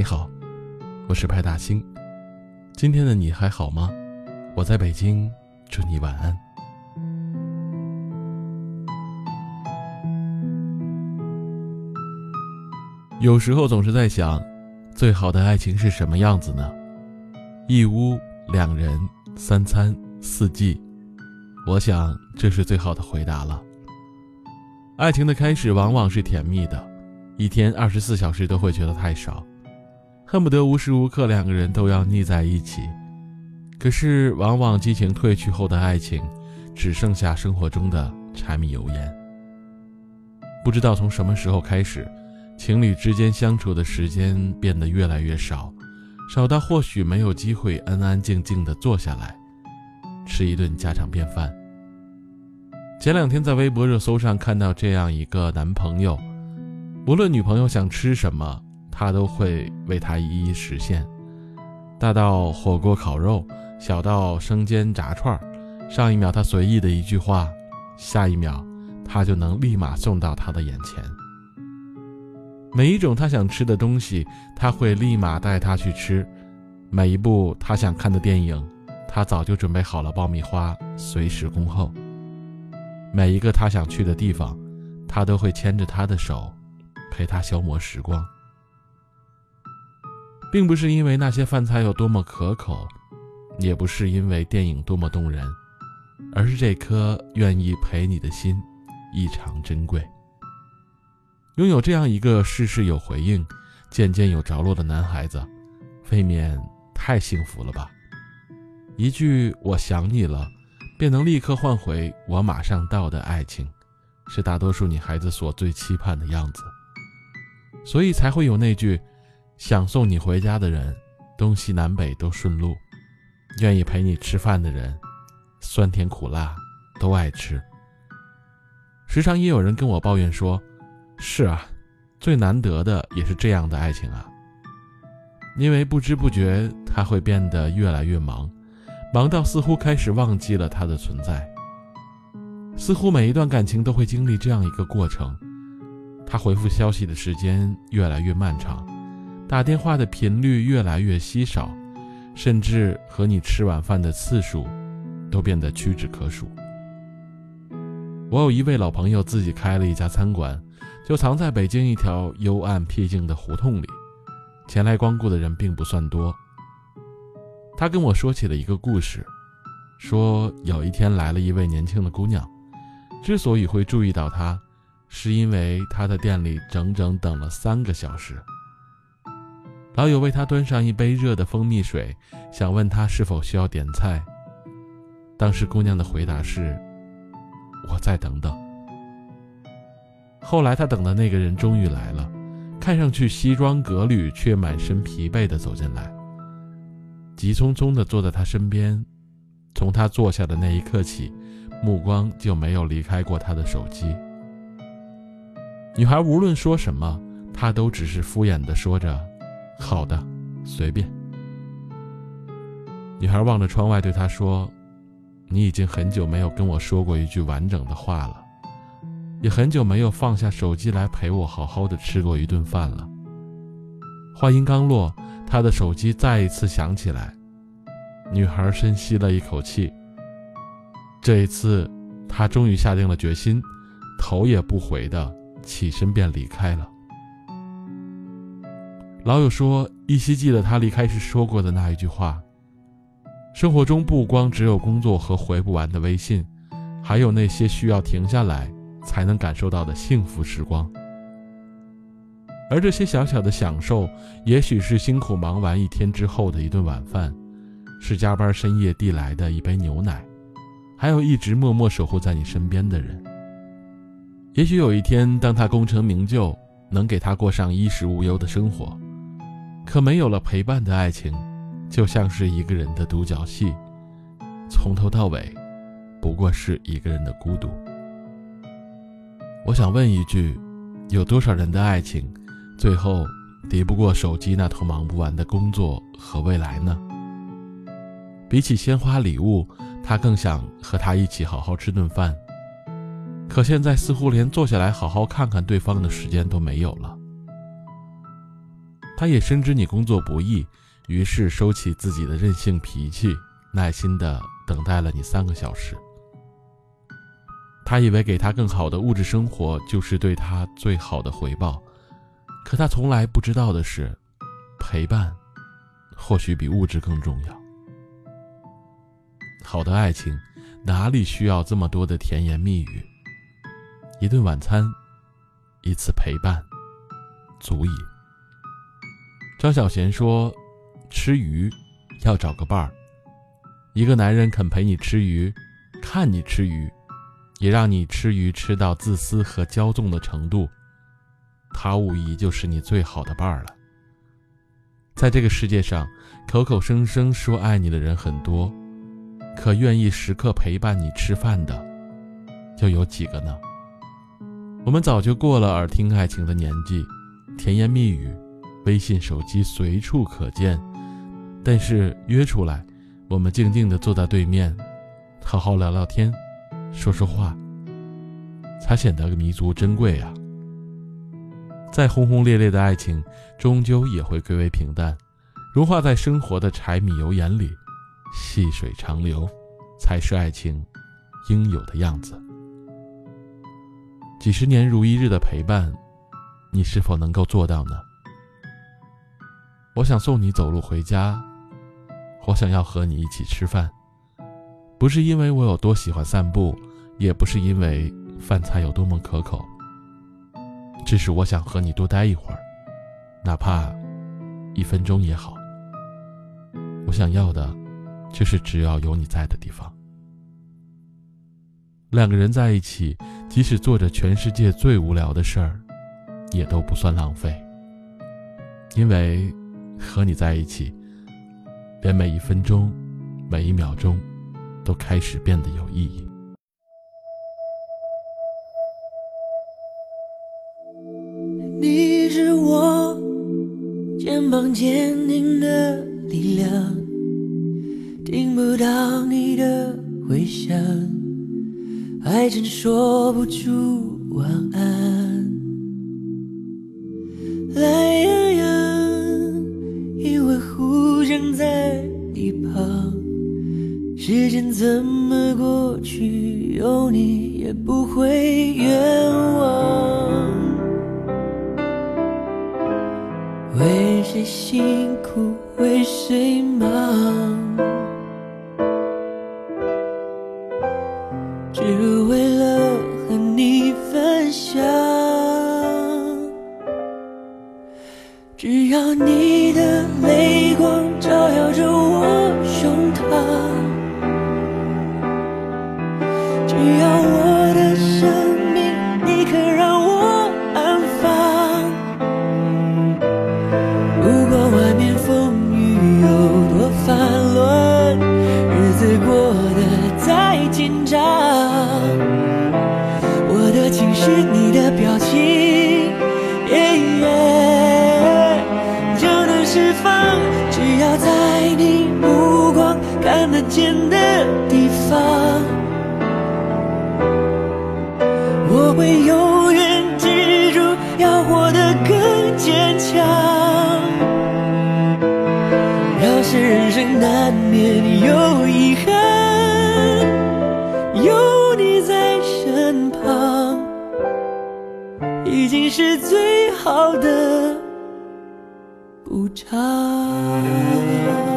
你好，我是派大星。今天的你还好吗？我在北京，祝你晚安。有时候总是在想，最好的爱情是什么样子呢？一屋两人，三餐四季，我想这是最好的回答了。爱情的开始往往是甜蜜的，一天二十四小时都会觉得太少。恨不得无时无刻两个人都要腻在一起，可是往往激情褪去后的爱情，只剩下生活中的柴米油盐。不知道从什么时候开始，情侣之间相处的时间变得越来越少，少到或许没有机会安安静静的坐下来，吃一顿家常便饭。前两天在微博热搜上看到这样一个男朋友，无论女朋友想吃什么。他都会为他一一实现，大到火锅烤肉，小到生煎炸串儿上一秒他随意的一句话，下一秒他就能立马送到他的眼前。每一种他想吃的东西，他会立马带他去吃；每一部他想看的电影，他早就准备好了爆米花，随时恭候。每一个他想去的地方，他都会牵着他的手，陪他消磨时光。并不是因为那些饭菜有多么可口，也不是因为电影多么动人，而是这颗愿意陪你的心异常珍贵。拥有这样一个事事有回应、件件有着落的男孩子，未免太幸福了吧？一句“我想你了”，便能立刻换回“我马上到”的爱情，是大多数女孩子所最期盼的样子，所以才会有那句。想送你回家的人，东西南北都顺路；愿意陪你吃饭的人，酸甜苦辣都爱吃。时常也有人跟我抱怨说：“是啊，最难得的也是这样的爱情啊。”因为不知不觉他会变得越来越忙，忙到似乎开始忘记了他的存在。似乎每一段感情都会经历这样一个过程：他回复消息的时间越来越漫长。打电话的频率越来越稀少，甚至和你吃晚饭的次数都变得屈指可数。我有一位老朋友自己开了一家餐馆，就藏在北京一条幽暗僻静的胡同里，前来光顾的人并不算多。他跟我说起了一个故事，说有一天来了一位年轻的姑娘，之所以会注意到他，是因为他的店里整整等了三个小时。老友为他端上一杯热的蜂蜜水，想问他是否需要点菜。当时姑娘的回答是：“我再等等。”后来他等的那个人终于来了，看上去西装革履，却满身疲惫地走进来，急匆匆地坐在他身边。从他坐下的那一刻起，目光就没有离开过他的手机。女孩无论说什么，他都只是敷衍地说着。好的，随便。女孩望着窗外，对他说：“你已经很久没有跟我说过一句完整的话了，也很久没有放下手机来陪我好好的吃过一顿饭了。”话音刚落，他的手机再一次响起来。女孩深吸了一口气，这一次，她终于下定了决心，头也不回的起身便离开了。老友说，依稀记得他离开时说过的那一句话：“生活中不光只有工作和回不完的微信，还有那些需要停下来才能感受到的幸福时光。而这些小小的享受，也许是辛苦忙完一天之后的一顿晚饭，是加班深夜递来的一杯牛奶，还有一直默默守护在你身边的人。也许有一天，当他功成名就，能给他过上衣食无忧的生活。”可没有了陪伴的爱情，就像是一个人的独角戏，从头到尾，不过是一个人的孤独。我想问一句：有多少人的爱情，最后敌不过手机那头忙不完的工作和未来呢？比起鲜花礼物，他更想和他一起好好吃顿饭。可现在似乎连坐下来好好看看对方的时间都没有了。他也深知你工作不易，于是收起自己的任性脾气，耐心的等待了你三个小时。他以为给他更好的物质生活就是对他最好的回报，可他从来不知道的是，陪伴或许比物质更重要。好的爱情，哪里需要这么多的甜言蜜语？一顿晚餐，一次陪伴，足矣。张小娴说：“吃鱼要找个伴儿，一个男人肯陪你吃鱼，看你吃鱼。”也让你吃鱼吃到自私和骄纵的程度，他无疑就是你最好的伴儿了。在这个世界上，口口声声说爱你的人很多，可愿意时刻陪伴你吃饭的，又有几个呢？我们早就过了耳听爱情的年纪，甜言蜜语，微信、手机随处可见。但是约出来，我们静静地坐在对面，好好聊聊天。说说话，才显得弥足珍贵啊！再轰轰烈烈的爱情，终究也会归为平淡，融化在生活的柴米油盐里，细水长流，才是爱情应有的样子。几十年如一日的陪伴，你是否能够做到呢？我想送你走路回家，我想要和你一起吃饭。不是因为我有多喜欢散步，也不是因为饭菜有多么可口，只是我想和你多待一会儿，哪怕一分钟也好。我想要的，就是只要有你在的地方。两个人在一起，即使做着全世界最无聊的事儿，也都不算浪费，因为和你在一起，连每一分钟，每一秒钟。都开始变得有意义。你是我肩膀坚定的力量，听不到你的回响，还真说不出晚安。时间怎么过去，有你也不会远是，你的表情，就能释放。只要在你目光看得见的地方。我会永远记住，要活得更坚强。要是人生难免有遗憾，经是最好的补偿。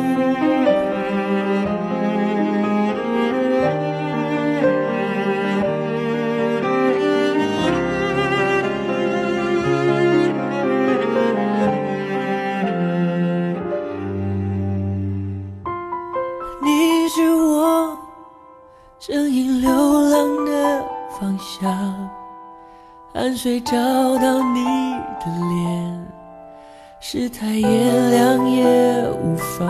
水找到你的脸，是太炎凉也无妨。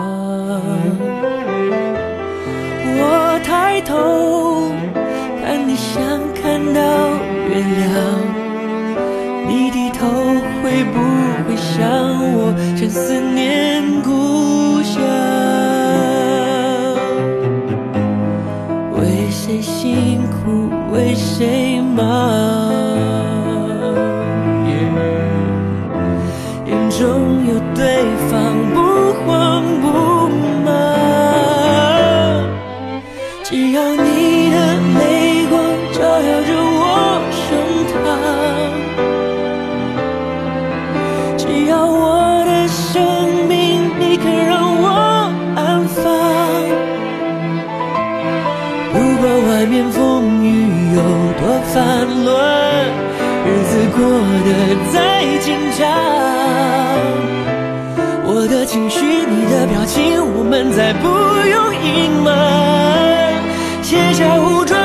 我抬头看你，像看到月亮。你低头会不会想我？正思念故乡。为谁辛苦为谁忙？子过得再紧张。我的情绪，你的表情，我们再不用隐瞒。卸下武装，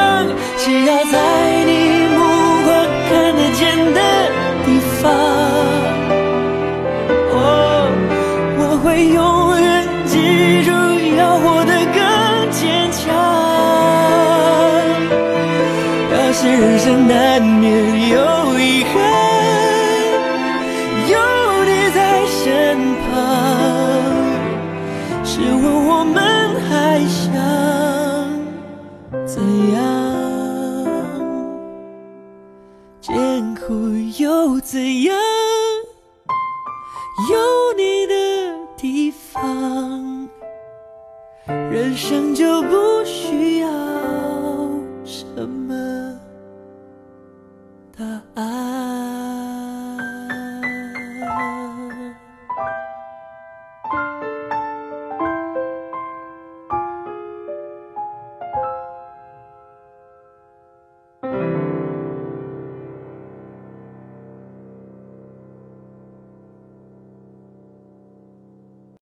只要在你目光看得见的地方。哦，我会永远记住，要活得更坚强。要是人生难免有试问我们还想怎样？艰苦又怎样？有你的地方，人生就不需要什么答案。